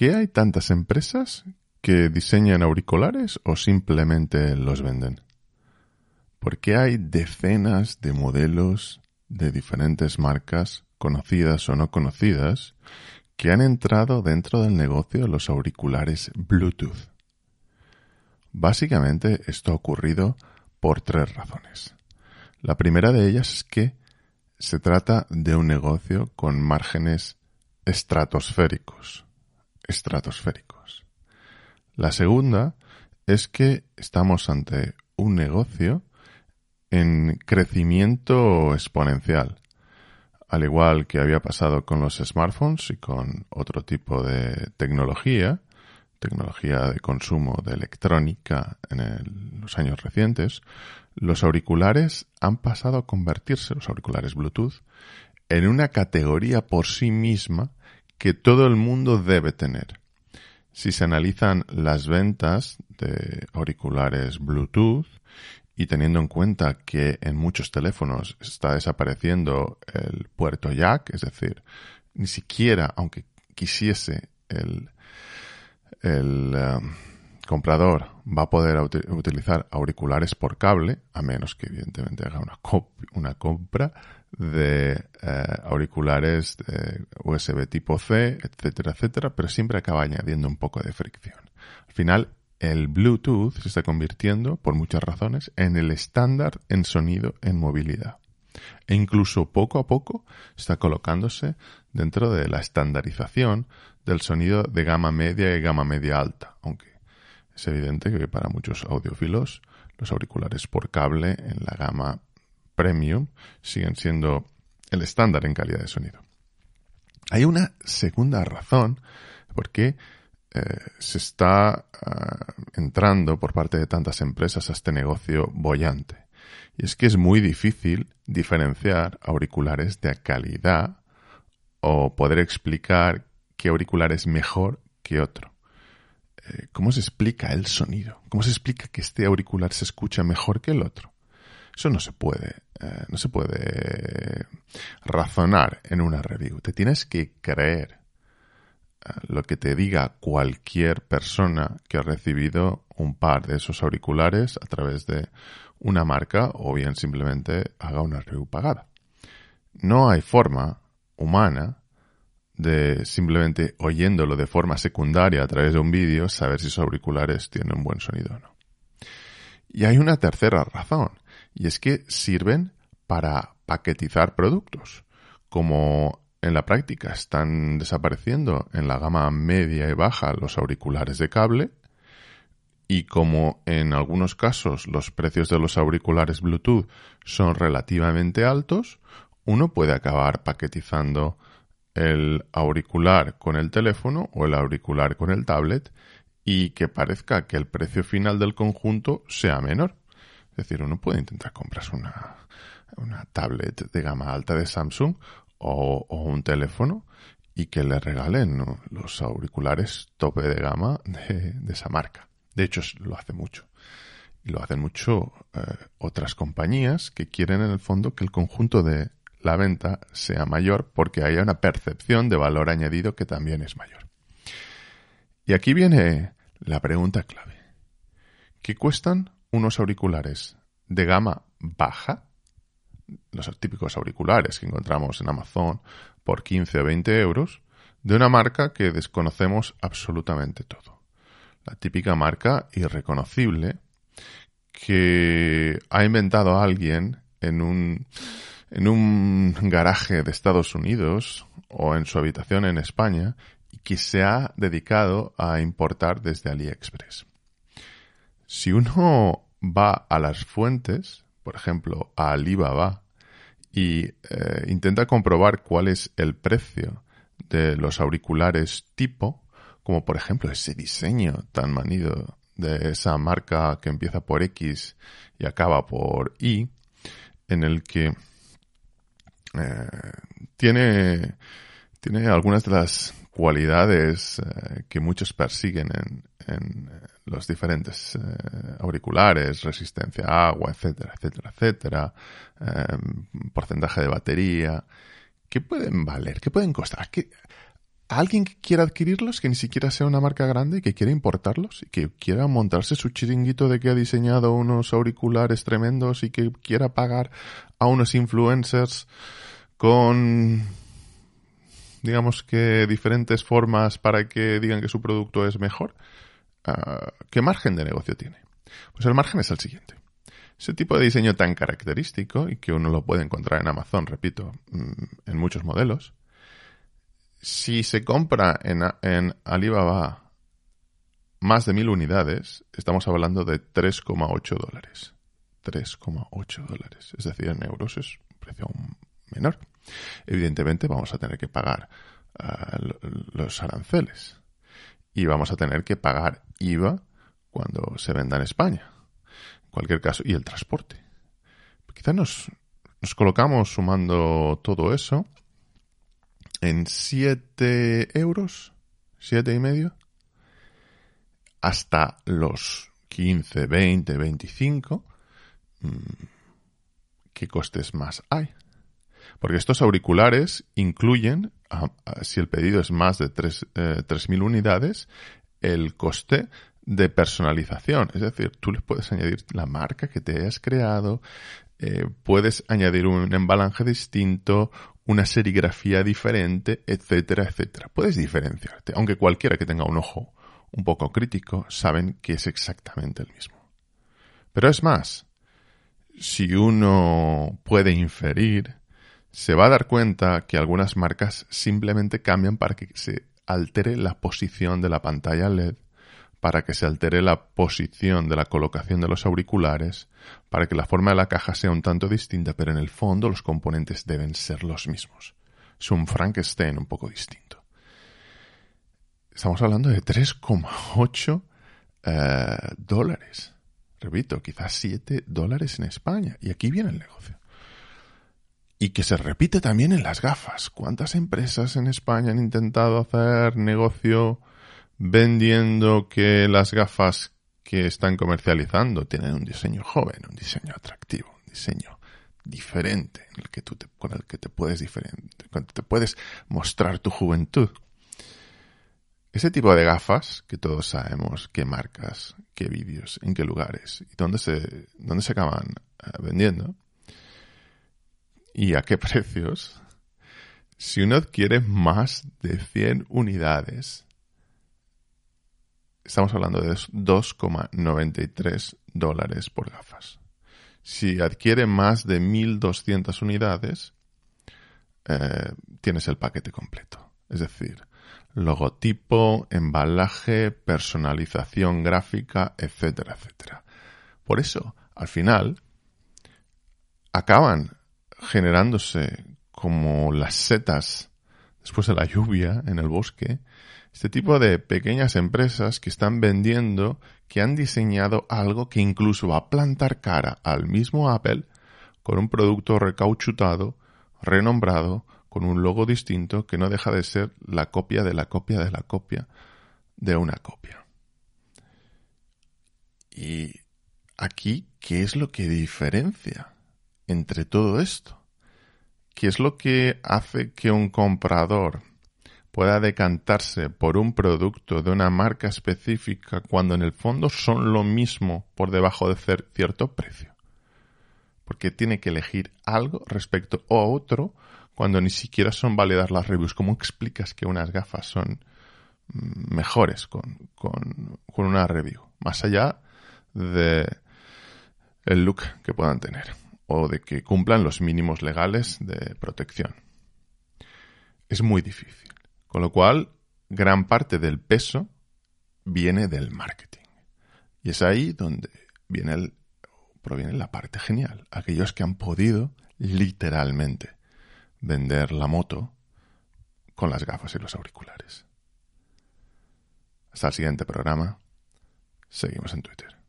qué hay tantas empresas que diseñan auriculares o simplemente los venden? ¿Por qué hay decenas de modelos de diferentes marcas, conocidas o no conocidas, que han entrado dentro del negocio de los auriculares Bluetooth? Básicamente esto ha ocurrido por tres razones. La primera de ellas es que se trata de un negocio con márgenes estratosféricos. Estratosféricos. La segunda es que estamos ante un negocio en crecimiento exponencial. Al igual que había pasado con los smartphones y con otro tipo de tecnología, tecnología de consumo de electrónica en los años recientes, los auriculares han pasado a convertirse, los auriculares Bluetooth, en una categoría por sí misma que todo el mundo debe tener. Si se analizan las ventas de auriculares Bluetooth y teniendo en cuenta que en muchos teléfonos está desapareciendo el puerto jack, es decir, ni siquiera, aunque quisiese el, el um, comprador va a poder utilizar auriculares por cable, a menos que evidentemente haga una, una compra de eh, auriculares USB tipo C, etcétera, etcétera, pero siempre acaba añadiendo un poco de fricción. Al final, el Bluetooth se está convirtiendo, por muchas razones, en el estándar en sonido en movilidad. E incluso poco a poco está colocándose dentro de la estandarización del sonido de gama media y gama media alta, aunque es evidente que para muchos audiófilos los auriculares por cable en la gama premium siguen siendo el estándar en calidad de sonido. Hay una segunda razón por qué eh, se está ah, entrando por parte de tantas empresas a este negocio bollante. Y es que es muy difícil diferenciar auriculares de calidad o poder explicar qué auricular es mejor que otro. Eh, ¿Cómo se explica el sonido? ¿Cómo se explica que este auricular se escucha mejor que el otro? Eso no se puede, eh, no se puede razonar en una review. Te tienes que creer eh, lo que te diga cualquier persona que ha recibido un par de esos auriculares a través de una marca o bien simplemente haga una review pagada. No hay forma humana de simplemente oyéndolo de forma secundaria a través de un vídeo saber si sus auriculares tienen un buen sonido o no. Y hay una tercera razón, y es que sirven para paquetizar productos. Como en la práctica están desapareciendo en la gama media y baja los auriculares de cable, y como en algunos casos los precios de los auriculares Bluetooth son relativamente altos, uno puede acabar paquetizando el auricular con el teléfono o el auricular con el tablet y que parezca que el precio final del conjunto sea menor. Es decir, uno puede intentar comprarse una, una tablet de gama alta de Samsung o, un teléfono y que le regalen los auriculares tope de gama de, esa marca. De hecho, lo hace mucho. Lo hacen mucho eh, otras compañías que quieren en el fondo que el conjunto de la venta sea mayor porque haya una percepción de valor añadido que también es mayor. Y aquí viene la pregunta clave. ¿Qué cuestan unos auriculares de gama baja? Los típicos auriculares que encontramos en Amazon por 15 o 20 euros, de una marca que desconocemos absolutamente todo. La típica marca irreconocible que ha inventado alguien en un en un garaje de Estados Unidos o en su habitación en España y que se ha dedicado a importar desde AliExpress. Si uno va a las fuentes, por ejemplo, a Alibaba, y eh, intenta comprobar cuál es el precio de los auriculares tipo, como por ejemplo ese diseño tan manido de esa marca que empieza por X y acaba por Y, en el que eh, tiene, tiene algunas de las cualidades eh, que muchos persiguen en, los diferentes auriculares, resistencia a agua, etcétera, etcétera, etcétera, porcentaje de batería. ¿Qué pueden valer? ¿Qué pueden costar? alguien que quiera adquirirlos, que ni siquiera sea una marca grande que quiera importarlos y que quiera montarse su chiringuito de que ha diseñado unos auriculares tremendos y que quiera pagar a unos influencers con digamos que diferentes formas para que digan que su producto es mejor, ¿qué margen de negocio tiene? Pues el margen es el siguiente. Ese tipo de diseño tan característico y que uno lo puede encontrar en Amazon, repito, mm, en muchos modelos, si se compra en, en Alibaba más de mil unidades, estamos hablando de 3,8 dólares. 3,8 dólares. Es decir, en euros es un precio menor. Evidentemente vamos a tener que pagar ah, los aranceles y vamos a tener que pagar IVA cuando se venda en España. En cualquier caso, y el transporte. Quizá nos, nos colocamos sumando todo eso en 7 euros, 7 y medio, hasta los 15, 20, 25, ¿qué costes más hay? Porque estos auriculares incluyen, si el pedido es más de 3.000 eh, unidades, el coste de personalización. Es decir, tú les puedes añadir la marca que te hayas creado, eh, puedes añadir un embalaje distinto, una serigrafía diferente, etcétera, etcétera. Puedes diferenciarte, aunque cualquiera que tenga un ojo un poco crítico saben que es exactamente el mismo. Pero es más, si uno puede inferir, se va a dar cuenta que algunas marcas simplemente cambian para que se altere la posición de la pantalla LED, para que se altere la posición de la colocación de los auriculares, para que la forma de la caja sea un tanto distinta, pero en el fondo los componentes deben ser los mismos. Es un Frankenstein un poco distinto. Estamos hablando de 3,8 eh, dólares. Repito, quizás 7 dólares en España. Y aquí viene el negocio y que se repite también en las gafas. ¿Cuántas empresas en España han intentado hacer negocio vendiendo que las gafas que están comercializando tienen un diseño joven, un diseño atractivo, un diseño diferente en el que tú con el que te puedes te puedes mostrar tu juventud? Ese tipo de gafas, que todos sabemos qué marcas, qué vídeos, en qué lugares y dónde se, dónde se acaban eh, vendiendo, y a qué precios, si uno adquiere más de 100 unidades, estamos hablando de 2,93 dólares por gafas. Si adquiere más de 1.200 unidades, eh, tienes el paquete completo. Es decir, logotipo, embalaje, personalización gráfica, etcétera, etcétera. Por eso, al final, acaban generándose como las setas después de la lluvia en el bosque, este tipo de pequeñas empresas que están vendiendo, que han diseñado algo que incluso va a plantar cara al mismo Apple con un producto recauchutado, renombrado, con un logo distinto que no deja de ser la copia de la copia de la copia de una copia. Y aquí, ¿qué es lo que diferencia? Entre todo esto? ¿Qué es lo que hace que un comprador pueda decantarse por un producto de una marca específica cuando en el fondo son lo mismo por debajo de cierto precio? Porque tiene que elegir algo respecto a otro cuando ni siquiera son válidas las reviews. ¿Cómo explicas que unas gafas son mm, mejores con, una review? Más allá de el look que puedan tener o de que cumplan los mínimos legales de protección. Es muy difícil. Con lo cual, gran parte del peso viene del marketing. Y es ahí donde viene el, proviene la parte genial. Aquellos que han podido literalmente vender la moto con las gafas y los auriculares. Hasta el siguiente programa. Seguimos en Twitter.